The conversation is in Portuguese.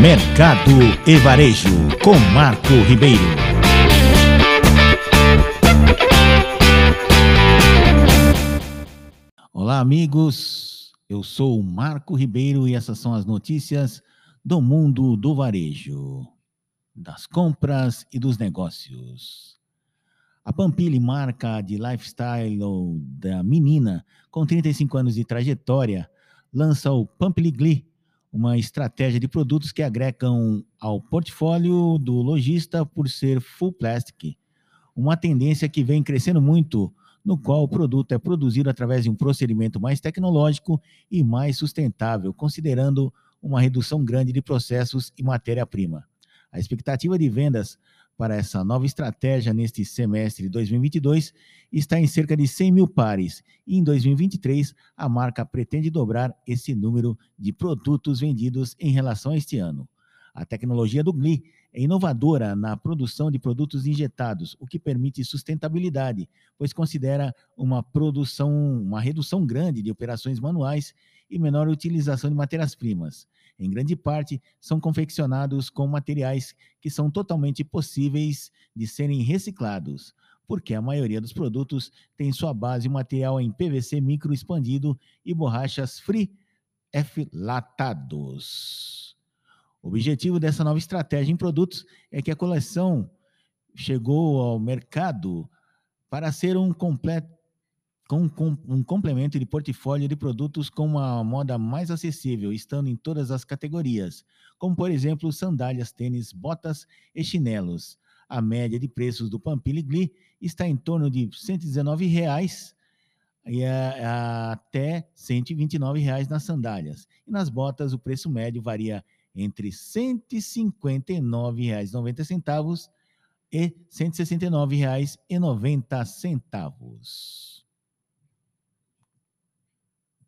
Mercado e Varejo, com Marco Ribeiro. Olá, amigos. Eu sou Marco Ribeiro e essas são as notícias do mundo do varejo, das compras e dos negócios. A Pampili, marca de lifestyle da menina, com 35 anos de trajetória, lança o Pampili Glee, uma estratégia de produtos que agregam ao portfólio do lojista por ser full plastic, uma tendência que vem crescendo muito, no qual o produto é produzido através de um procedimento mais tecnológico e mais sustentável, considerando uma redução grande de processos e matéria-prima. A expectativa de vendas para essa nova estratégia neste semestre de 2022 está em cerca de 100 mil pares e em 2023 a marca pretende dobrar esse número de produtos vendidos em relação a este ano. A tecnologia do GLI é inovadora na produção de produtos injetados, o que permite sustentabilidade, pois considera uma produção, uma redução grande de operações manuais e menor utilização de matérias-primas em grande parte, são confeccionados com materiais que são totalmente possíveis de serem reciclados, porque a maioria dos produtos tem sua base material em PVC micro expandido e borrachas free F latados. O objetivo dessa nova estratégia em produtos é que a coleção chegou ao mercado para ser um completo com, um complemento de portfólio de produtos com uma moda mais acessível, estando em todas as categorias, como por exemplo sandálias, tênis, botas e chinelos. A média de preços do Pampili Glee está em torno de 119 reais e a, a, até 129 reais nas sandálias. E nas botas o preço médio varia entre R$ 159,90 e R$ 169,90.